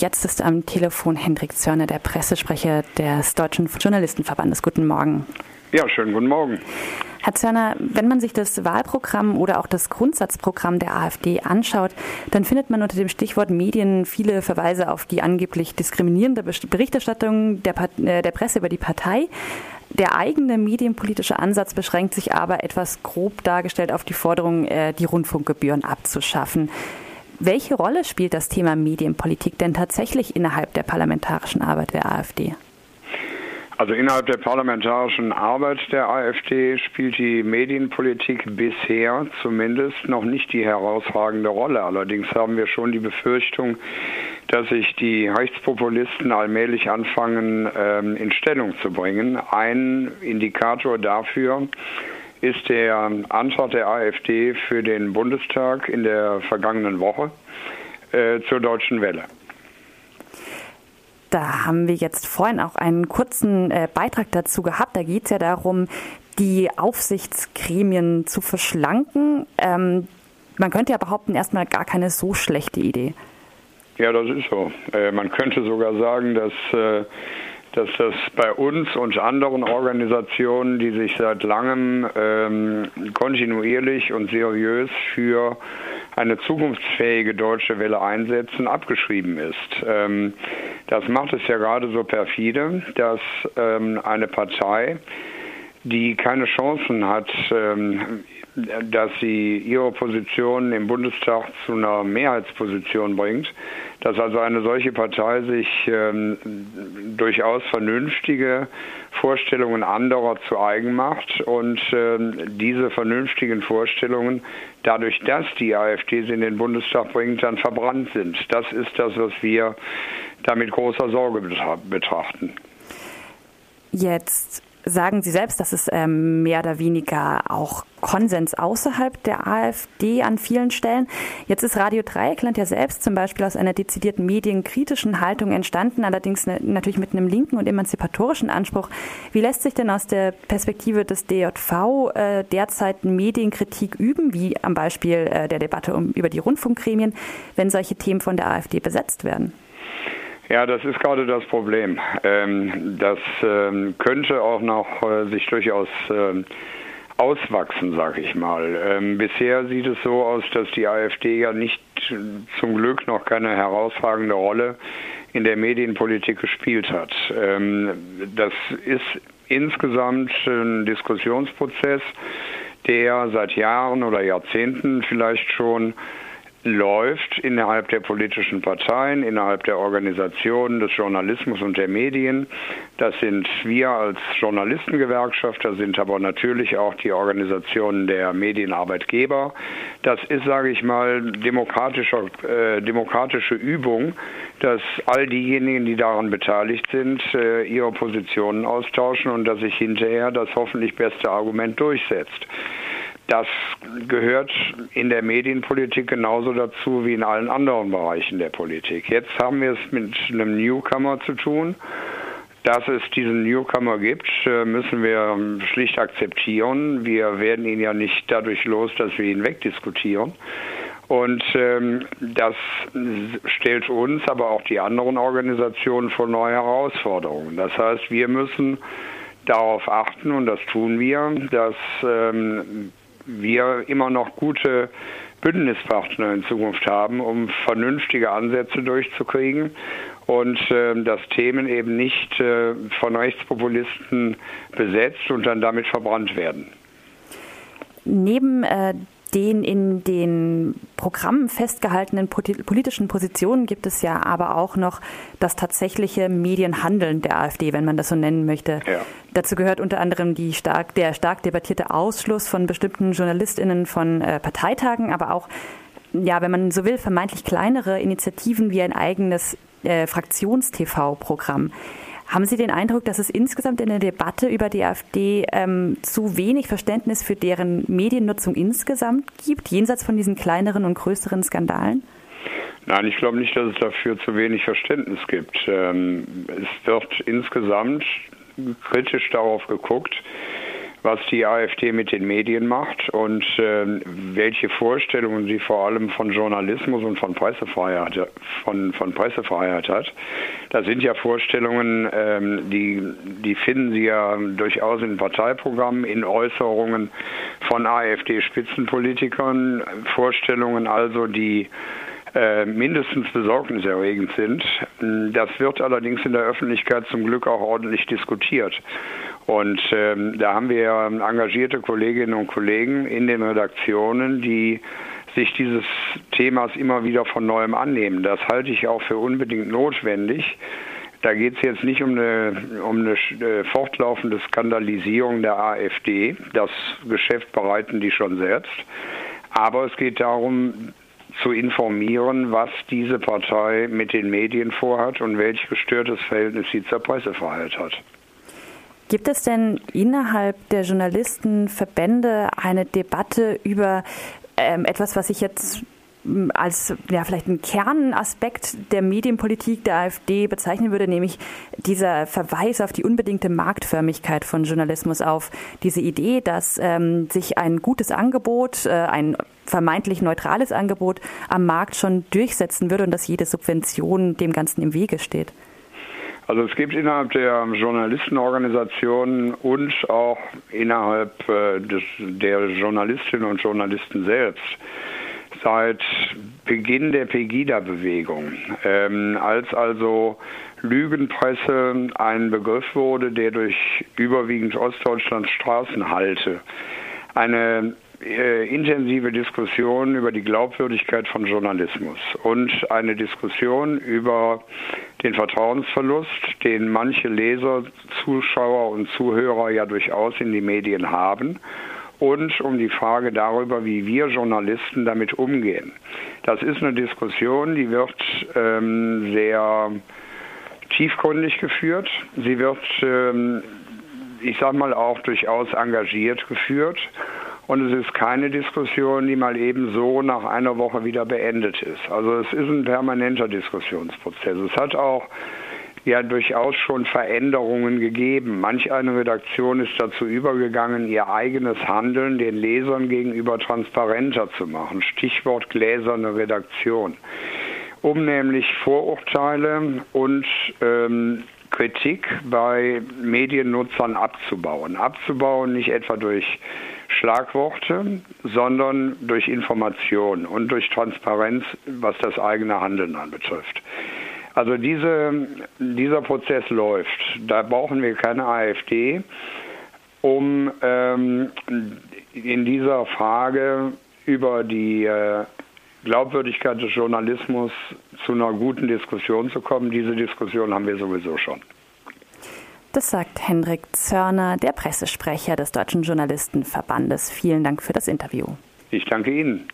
jetzt ist am Telefon Hendrik Zörner, der Pressesprecher des Deutschen Journalistenverbandes. Guten Morgen. Ja, schönen guten Morgen. Herr Zörner, wenn man sich das Wahlprogramm oder auch das Grundsatzprogramm der AfD anschaut, dann findet man unter dem Stichwort Medien viele Verweise auf die angeblich diskriminierende Berichterstattung der, äh, der Presse über die Partei. Der eigene medienpolitische Ansatz beschränkt sich aber etwas grob dargestellt auf die Forderung, äh, die Rundfunkgebühren abzuschaffen. Welche Rolle spielt das Thema Medienpolitik denn tatsächlich innerhalb der parlamentarischen Arbeit der AfD? Also innerhalb der parlamentarischen Arbeit der AfD spielt die Medienpolitik bisher zumindest noch nicht die herausragende Rolle. Allerdings haben wir schon die Befürchtung, dass sich die Rechtspopulisten allmählich anfangen ähm, in Stellung zu bringen. Ein Indikator dafür ist der Antrag der AfD für den Bundestag in der vergangenen Woche äh, zur deutschen Welle. Da haben wir jetzt vorhin auch einen kurzen äh, Beitrag dazu gehabt. Da geht es ja darum, die Aufsichtsgremien zu verschlanken. Ähm, man könnte ja behaupten, erstmal gar keine so schlechte Idee. Ja, das ist so. Äh, man könnte sogar sagen, dass, äh, dass das bei uns und anderen Organisationen, die sich seit langem ähm, kontinuierlich und seriös für eine zukunftsfähige deutsche Welle einsetzen, abgeschrieben ist. Ähm, das macht es ja gerade so perfide, dass ähm, eine Partei, die keine Chancen hat, ähm, dass sie ihre Position im Bundestag zu einer Mehrheitsposition bringt, dass also eine solche Partei sich ähm, durchaus vernünftige Vorstellungen anderer zu eigen macht und ähm, diese vernünftigen Vorstellungen dadurch, dass die AfD sie in den Bundestag bringt, dann verbrannt sind. Das ist das, was wir da mit großer Sorge betrachten. Jetzt sagen Sie selbst, dass es ähm, mehr oder weniger auch Konsens außerhalb der AfD an vielen Stellen. Jetzt ist Radio Dreieckland ja selbst zum Beispiel aus einer dezidierten medienkritischen Haltung entstanden, allerdings ne, natürlich mit einem linken und emanzipatorischen Anspruch. Wie lässt sich denn aus der Perspektive des DJV äh, derzeit Medienkritik üben, wie am Beispiel äh, der Debatte um, über die Rundfunkgremien, wenn solche Themen von der AfD besetzt werden? Ja, das ist gerade das Problem. Ähm, das ähm, könnte auch noch äh, sich durchaus ähm, auswachsen, sage ich mal. Bisher sieht es so aus, dass die AfD ja nicht zum Glück noch keine herausragende Rolle in der Medienpolitik gespielt hat. Das ist insgesamt ein Diskussionsprozess, der seit Jahren oder Jahrzehnten vielleicht schon läuft innerhalb der politischen Parteien, innerhalb der Organisationen des Journalismus und der Medien. Das sind wir als Journalistengewerkschaft, das sind aber natürlich auch die Organisationen der Medienarbeitgeber. Das ist, sage ich mal, demokratische, äh, demokratische Übung, dass all diejenigen, die daran beteiligt sind, äh, ihre Positionen austauschen und dass sich hinterher das hoffentlich beste Argument durchsetzt. Das gehört in der Medienpolitik genauso dazu wie in allen anderen Bereichen der Politik. Jetzt haben wir es mit einem Newcomer zu tun. Dass es diesen Newcomer gibt, äh, müssen wir schlicht akzeptieren. Wir werden ihn ja nicht dadurch los, dass wir ihn wegdiskutieren. Und ähm, das stellt uns, aber auch die anderen Organisationen vor neue Herausforderungen. Das heißt, wir müssen darauf achten, und das tun wir, dass ähm, wir immer noch gute Bündnispartner in Zukunft haben, um vernünftige Ansätze durchzukriegen und äh, dass Themen eben nicht äh, von Rechtspopulisten besetzt und dann damit verbrannt werden. Neben äh, den in den Programmen festgehaltenen politischen Positionen gibt es ja aber auch noch das tatsächliche Medienhandeln der AfD, wenn man das so nennen möchte. Ja. Dazu gehört unter anderem die stark, der stark debattierte Ausschluss von bestimmten JournalistInnen von äh, Parteitagen, aber auch, ja, wenn man so will, vermeintlich kleinere Initiativen wie ein eigenes äh, Fraktions-TV-Programm. Haben Sie den Eindruck, dass es insgesamt in der Debatte über die AfD ähm, zu wenig Verständnis für deren Mediennutzung insgesamt gibt, jenseits von diesen kleineren und größeren Skandalen? Nein, ich glaube nicht, dass es dafür zu wenig Verständnis gibt. Ähm, es wird insgesamt kritisch darauf geguckt, was die AfD mit den Medien macht und äh, welche Vorstellungen sie vor allem von Journalismus und von Pressefreiheit, von, von Pressefreiheit hat. Das sind ja Vorstellungen, ähm, die, die finden Sie ja durchaus in Parteiprogrammen, in Äußerungen von AfD-Spitzenpolitikern, Vorstellungen also, die äh, mindestens besorgniserregend sind. Das wird allerdings in der Öffentlichkeit zum Glück auch ordentlich diskutiert. Und ähm, da haben wir engagierte Kolleginnen und Kollegen in den Redaktionen, die sich dieses Themas immer wieder von neuem annehmen. Das halte ich auch für unbedingt notwendig. Da geht es jetzt nicht um eine, um eine äh, fortlaufende Skandalisierung der AfD. Das Geschäft bereiten die schon selbst. Aber es geht darum, zu informieren, was diese Partei mit den Medien vorhat und welch gestörtes Verhältnis sie zur Pressefreiheit hat. Gibt es denn innerhalb der Journalistenverbände eine Debatte über ähm, etwas, was ich jetzt hm, als ja vielleicht einen Kernaspekt der Medienpolitik der AfD bezeichnen würde, nämlich dieser Verweis auf die unbedingte Marktförmigkeit von Journalismus, auf diese Idee, dass ähm, sich ein gutes Angebot, äh, ein vermeintlich neutrales Angebot am Markt schon durchsetzen würde und dass jede Subvention dem Ganzen im Wege steht. Also es gibt innerhalb der Journalistenorganisationen und auch innerhalb äh, des, der Journalistinnen und Journalisten selbst seit Beginn der Pegida-Bewegung, ähm, als also Lügenpresse ein Begriff wurde, der durch überwiegend Ostdeutschland Straßen halte, eine äh, intensive Diskussion über die Glaubwürdigkeit von Journalismus und eine Diskussion über den Vertrauensverlust, den manche Leser, Zuschauer und Zuhörer ja durchaus in die Medien haben und um die Frage darüber, wie wir Journalisten damit umgehen. Das ist eine Diskussion, die wird ähm, sehr tiefgründig geführt. Sie wird, ähm, ich sage mal, auch durchaus engagiert geführt. Und es ist keine Diskussion, die mal eben so nach einer Woche wieder beendet ist. Also es ist ein permanenter Diskussionsprozess. Es hat auch ja durchaus schon Veränderungen gegeben. Manch eine Redaktion ist dazu übergegangen, ihr eigenes Handeln den Lesern gegenüber transparenter zu machen. Stichwort gläserne Redaktion. Um nämlich Vorurteile und ähm, Kritik bei Mediennutzern abzubauen. Abzubauen nicht etwa durch Schlagworte, sondern durch Information und durch Transparenz, was das eigene Handeln anbetrifft. Also diese, dieser Prozess läuft. Da brauchen wir keine AfD, um ähm, in dieser Frage über die äh, Glaubwürdigkeit des Journalismus zu einer guten Diskussion zu kommen. Diese Diskussion haben wir sowieso schon. Das sagt Hendrik Zörner, der Pressesprecher des Deutschen Journalistenverbandes. Vielen Dank für das Interview. Ich danke Ihnen.